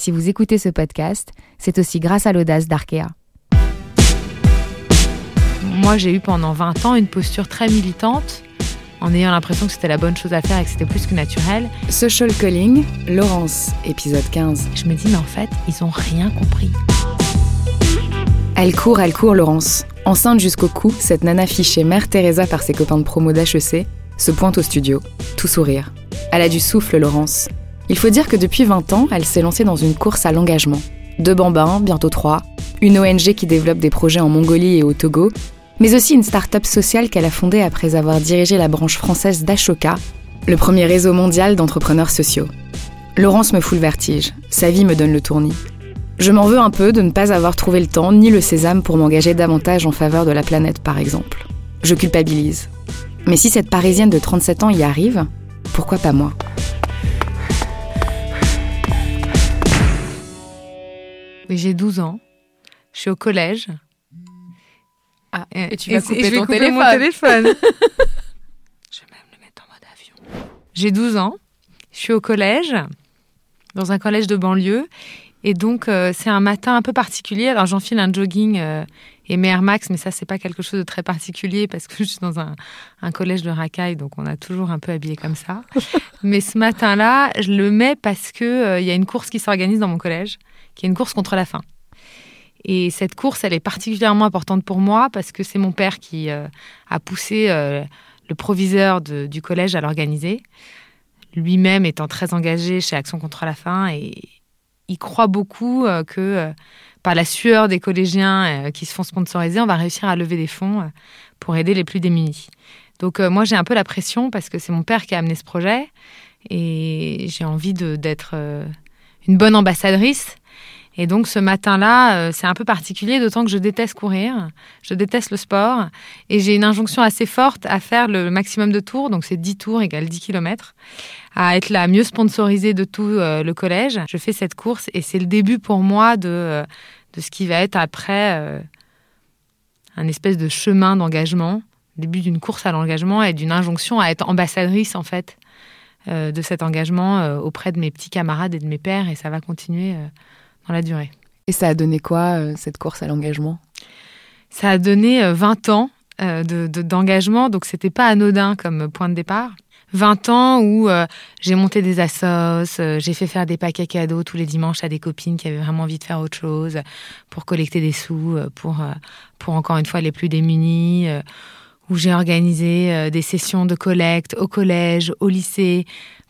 si vous écoutez ce podcast, c'est aussi grâce à l'audace d'Arkea. Moi, j'ai eu pendant 20 ans une posture très militante, en ayant l'impression que c'était la bonne chose à faire et que c'était plus que naturel. Social Calling, Laurence, épisode 15. Je me dis, mais en fait, ils ont rien compris. Elle court, elle court, Laurence. Enceinte jusqu'au cou, cette nana fichée Mère Teresa par ses copains de promo d'HEC se pointe au studio, tout sourire. Elle a du souffle, Laurence. Il faut dire que depuis 20 ans, elle s'est lancée dans une course à l'engagement. Deux bambins, bientôt trois, une ONG qui développe des projets en Mongolie et au Togo, mais aussi une start-up sociale qu'elle a fondée après avoir dirigé la branche française d'Ashoka, le premier réseau mondial d'entrepreneurs sociaux. Laurence me fout le vertige, sa vie me donne le tournis. Je m'en veux un peu de ne pas avoir trouvé le temps ni le sésame pour m'engager davantage en faveur de la planète, par exemple. Je culpabilise. Mais si cette Parisienne de 37 ans y arrive, pourquoi pas moi? J'ai 12 ans, je suis au collège, ah, et, tu vas couper je vais ton couper téléphone. mon téléphone. je vais même le mettre en mode avion. J'ai 12 ans, je suis au collège, dans un collège de banlieue, et donc euh, c'est un matin un peu particulier. Alors j'enfile un jogging euh, et mes Air Max, mais ça c'est pas quelque chose de très particulier parce que je suis dans un, un collège de racaille, donc on a toujours un peu habillé comme ça. mais ce matin-là, je le mets parce que euh, y a une course qui s'organise dans mon collège, qui est une course contre la faim. Et cette course, elle est particulièrement importante pour moi parce que c'est mon père qui euh, a poussé le proviseur de- du collège à l'organiser. Lui-même étant très engagé chez Action contre la faim et il croit beaucoup euh, que euh, par la sueur des collégiens euh, qui se font sponsoriser, on va réussir à lever des fonds pour aider les plus démunis. Donc moi, j'ai un peu la pression parce que c'est mon père qui a amené ce projet et j'ai envie d'être une bonne ambassadrice. Et donc ce matin-là, euh, c'est un peu particulier, d'autant que je déteste courir, je déteste le sport, et j'ai une injonction assez forte à faire le maximum de tours, donc c'est 10 tours égale 10 km, à être la mieux sponsorisée de tout euh, le collège. Je fais cette course et c'est le début pour moi de, euh, de ce qui va être après un espèce de chemin d'engagement, début d'une course à l'engagement et d'une injonction à être ambassadrice en fait de cet engagement auprès de mes petits camarades et de mes pères, et ça va continuer. Euh, dans la durée. Et ça a donné quoi, euh, cette course à l'engagement? Ça a donné euh, 20 ans euh, de- de- d'engagement, donc c'était pas anodin comme point de départ. 20 ans où euh, j'ai monté des assos, euh, j'ai fait faire des paquets cadeaux tous les dimanches à des copines qui avaient vraiment envie de faire autre chose pour collecter des sous, euh, pour, euh, pour encore une fois les plus démunis, euh, où j'ai organisé euh, des sessions de collecte au collège, au lycée,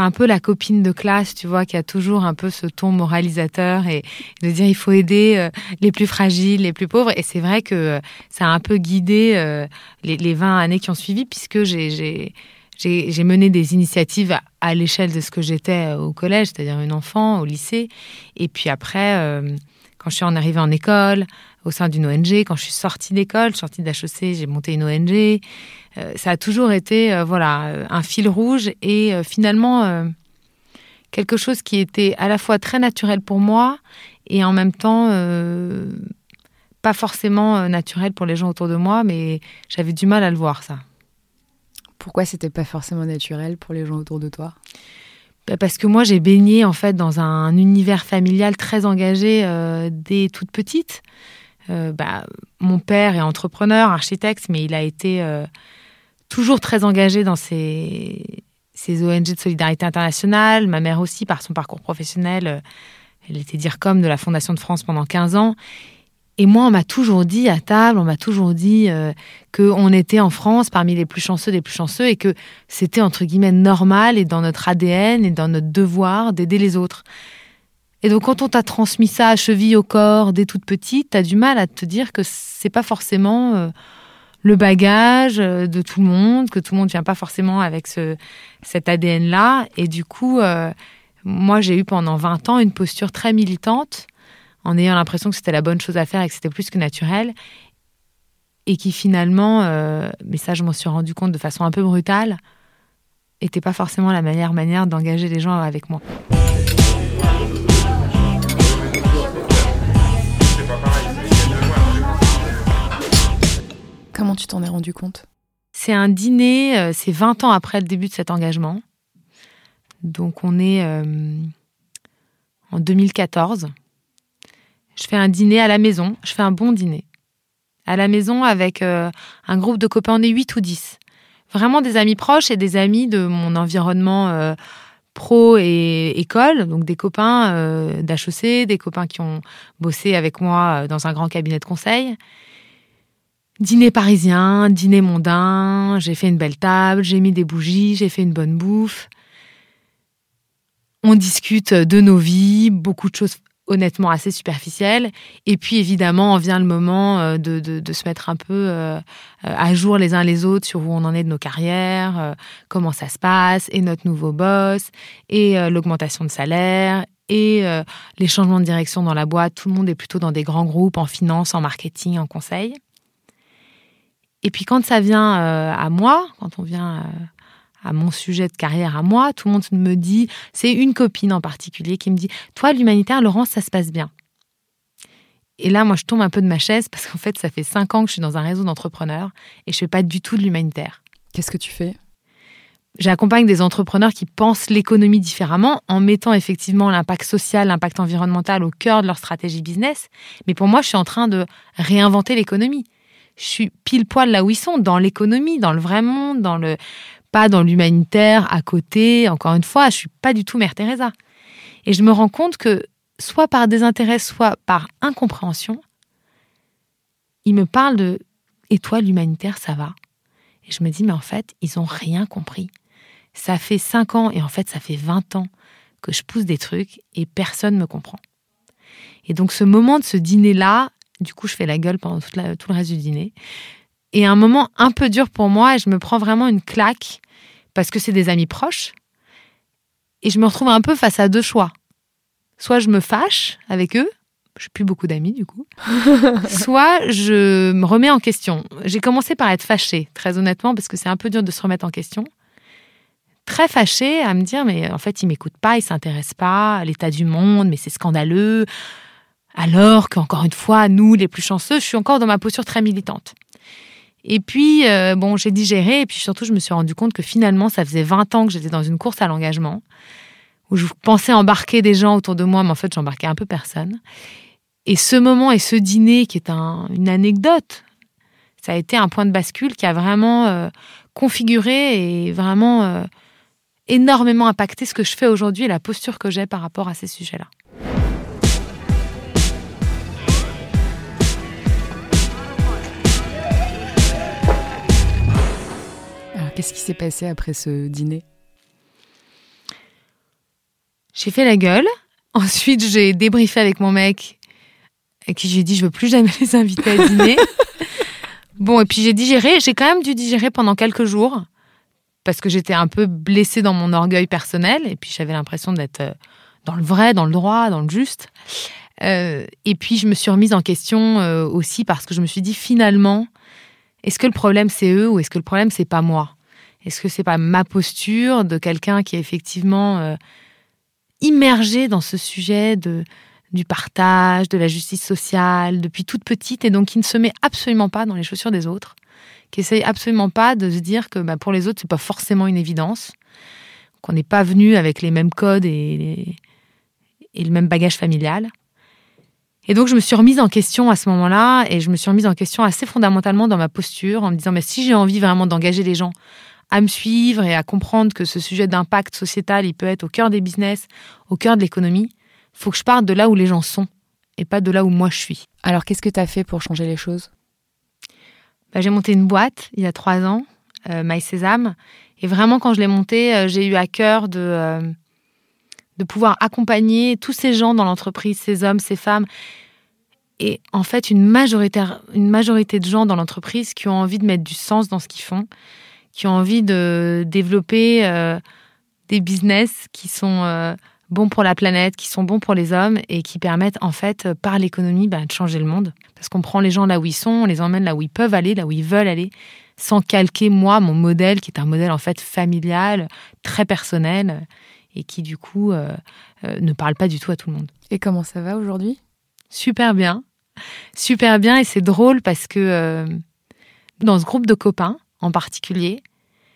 un peu la copine de classe, tu vois, qui a toujours un peu ce ton moralisateur et de dire il faut aider euh, les plus fragiles, les plus pauvres. Et c'est vrai que euh, ça a un peu guidé euh, les, les 20 années qui ont suivi, puisque j'ai- j'ai mené des initiatives à, l'échelle de ce que j'étais au collège, c'est-à-dire une enfant, au lycée. Et puis après, quand je suis arrivée en école, au sein d'une ONG, quand je suis sortie d'école, sortie d'HEC, j'ai monté une ONG. Euh, ça a toujours été euh, voilà euh, un fil rouge et finalement quelque chose qui était à la fois très naturel pour moi et en même temps pas forcément naturel pour les gens autour de moi, mais j'avais du mal à le voir ça. Pourquoi c'était pas forcément naturel pour les gens autour de toi? Parce que moi, j'ai baigné en fait dans un univers familial très engagé euh, dès toute petite. Euh, bah, mon père est entrepreneur, architecte, mais il a été euh, toujours très engagé dans ses, ONG de solidarité internationale. Ma mère aussi, par son parcours professionnel, elle était DIRCOM de la Fondation de France pendant 15 ans. Et moi, on m'a toujours dit à table, on m'a toujours dit euh, qu'on était en France parmi les plus chanceux des plus chanceux et que c'était entre guillemets normal et dans notre ADN et dans notre devoir d'aider les autres. Et donc, quand on t'a transmis ça à cheville au corps dès toute petite, t'as du mal à te dire que c'est pas forcément euh, le bagage euh, de tout le monde, que tout le monde vient pas forcément avec ce, cet ADN-là. Et du coup, euh, moi, j'ai eu pendant 20 ans une posture très militante en ayant l'impression que c'était la bonne chose à faire et que c'était plus que naturel. Et qui finalement, euh, mais ça je m'en suis rendu compte de façon un peu brutale, n'était pas forcément la meilleure manière d'engager les gens avec moi. Comment tu t'en es rendu compte? C'est un dîner, euh, c'est 20 ans après le début de cet engagement. Donc on est euh, en 2014. Je fais un dîner à la maison, je fais un bon dîner. À la maison avec euh, un groupe de copains, on est 8 ou 10. Vraiment des amis proches et des amis de mon environnement pro et école, donc des copains euh, d'HEC, des copains qui ont bossé avec moi dans un grand cabinet de conseil. Dîner parisien, dîner mondain, j'ai fait une belle table, j'ai mis des bougies, j'ai fait une bonne bouffe. On discute de nos vies, beaucoup de choses honnêtement assez superficielles. Et puis évidemment, vient le moment euh, de, de, se mettre un peu euh, à jour les uns les autres sur où on en est de nos carrières, euh, comment ça se passe, et notre nouveau boss, et l'augmentation de salaire, et les changements de direction dans la boîte. Tout le monde est plutôt dans des grands groupes en finance, en marketing, en conseil. Et puis quand ça vient à moi, quand on vient à mon sujet de carrière à moi, tout le monde me dit, c'est une copine en particulier qui me dit, toi l'humanitaire, Laurence, ça se passe bien. Et là, moi, je tombe un peu de ma chaise parce qu'en fait, ça fait cinq ans que je suis dans un réseau d'entrepreneurs et je fais pas du tout de l'humanitaire. Qu'est-ce que tu fais? J'accompagne des entrepreneurs qui pensent l'économie différemment en mettant effectivement l'impact social, l'impact environnemental au cœur de leur stratégie business. Mais pour moi, je suis en train de réinventer l'économie. Je suis pile poil là où ils sont, dans l'économie, dans le vrai monde, dans le pas dans l'humanitaire à côté. Encore une fois, je suis pas du tout Mère Teresa. Et je me rends compte que soit par désintérêt, soit par incompréhension, ils me parlent de et toi l'humanitaire ça va? Et je me dis mais en fait ils ont rien compris. Ça fait 5 ans et en fait ça fait 20 ans que je pousse des trucs et personne ne me comprend. Et donc ce moment de ce dîner là, du coup je fais la gueule pendant tout le reste du dîner. Et un moment un peu dur pour moi et je me prends vraiment une claque parce que c'est des amis proches. Et je me retrouve un peu face à deux choix. Soit je me fâche avec eux, je n'ai plus beaucoup d'amis du coup, soit je me remets en question. J'ai commencé par être fâchée, très honnêtement, parce que c'est un peu dur de se remettre en question. Très fâchée à me dire, mais en fait, ils m'écoutent pas, ils s'intéressent pas à l'état du monde, mais c'est scandaleux. Alors qu'encore une fois, nous, les plus chanceux, je suis encore dans ma posture très militante. Et puis, euh, bon, j'ai digéré et puis surtout, je me suis rendu compte que finalement, ça faisait 20 ans que j'étais dans une course à l'engagement où je pensais embarquer des gens autour de moi, mais en fait, j'embarquais un peu personne. Et ce moment et ce dîner, qui est une anecdote, ça a été un point de bascule qui a vraiment euh, configuré et vraiment euh, énormément impacté ce que je fais aujourd'hui et la posture que j'ai par rapport à ces sujets-là. Qu'est-ce qui s'est passé après ce dîner? J'ai fait la gueule. Ensuite, j'ai débriefé avec mon mec, à qui j'ai dit je veux plus jamais les inviter à dîner. bon, et puis j'ai digéré. J'ai quand même dû digérer pendant quelques jours parce que j'étais un peu blessée dans mon orgueil personnel et puis j'avais l'impression d'être euh, dans le vrai, dans le droit, dans le juste. Euh, et puis je me suis remise en question euh, aussi parce que je me suis dit finalement, est-ce que le problème c'est eux ou est-ce que le problème c'est pas moi? Est-ce que c'est pas ma posture de quelqu'un qui est effectivement euh, immergé dans ce sujet de du partage, de la justice sociale depuis toute petite et donc qui ne se met absolument pas dans les chaussures des autres, qui essaye absolument pas de se dire que bah, pour les autres c'est pas forcément une évidence, qu'on n'est pas venu avec les mêmes codes et, et le même bagage familial. Et donc je me suis remise en question à ce moment-là et je me suis remise en question assez fondamentalement dans ma posture en me disant mais si j'ai envie vraiment d'engager les gens à me suivre et à comprendre que ce sujet d'impact sociétal, il peut être au cœur des business, au cœur de l'économie, faut que je parte de là où les gens sont et pas de là où moi je suis. Alors qu'est-ce que tu as fait pour changer les choses? Bah, J'ai monté une boîte il y a trois ans, euh, My Sésame, et vraiment quand je l'ai montée, euh, j'ai eu à cœur de, euh, de pouvoir accompagner tous ces gens dans l'entreprise, ces hommes, ces femmes, et en fait une majorité, une majorité de gens dans l'entreprise qui ont envie de mettre du sens dans ce qu'ils font, qui ont envie de développer euh, des business qui sont euh, bons pour la planète, qui sont bons pour les hommes et qui permettent en fait par l'économie bah, de changer le monde. Parce qu'on prend les gens là où ils sont, on les emmène là où ils peuvent aller, là où ils veulent aller, sans calquer moi mon modèle qui est un modèle en fait familial, très personnel et qui du coup euh, euh, ne parle pas du tout à tout le monde. Et comment ça va aujourd'hui? Super bien, super bien et c'est drôle parce que euh, dans ce groupe de copains en particulier,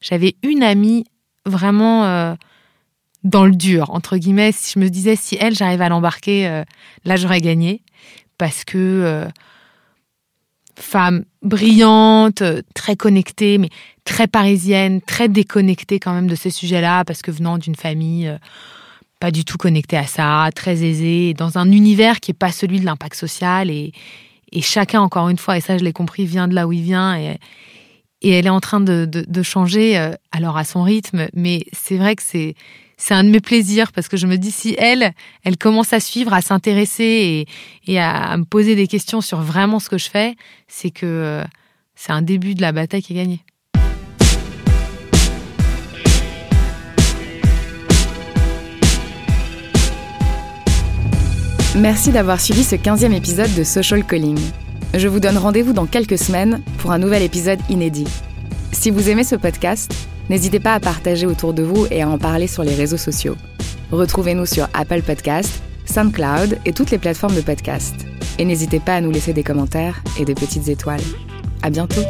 j'avais une amie vraiment dans le dur entre guillemets. Si je me disais si elle j'arrive à l'embarquer, là j'aurais gagné. Parce que femme brillante, très connectée, mais très parisienne, très déconnectée quand même de ces sujets-là, parce que venant d'une famille euh, pas du tout connectée à ça, très aisée, dans un univers qui est pas celui de l'impact social, et, chacun, encore une fois, et ça je l'ai compris, vient de là où il vient, et, et elle est en train de, de changer, euh, alors à son rythme, mais c'est vrai que c'est c'est un de mes plaisirs parce que je me dis si elle, elle commence à suivre, à s'intéresser et, à, me poser des questions sur vraiment ce que je fais, c'est que euh, c'est un début de la bataille qui est gagnée. Merci d'avoir suivi ce 15e épisode de Social Calling. Je vous donne rendez-vous dans quelques semaines pour un nouvel épisode inédit. Si vous aimez ce podcast, N'hésitez pas à partager autour de vous et à en parler sur les réseaux sociaux. Retrouvez-nous sur Apple Podcast, SoundCloud et toutes les plateformes de podcast. Et n'hésitez pas à nous laisser des commentaires et des petites étoiles. À bientôt!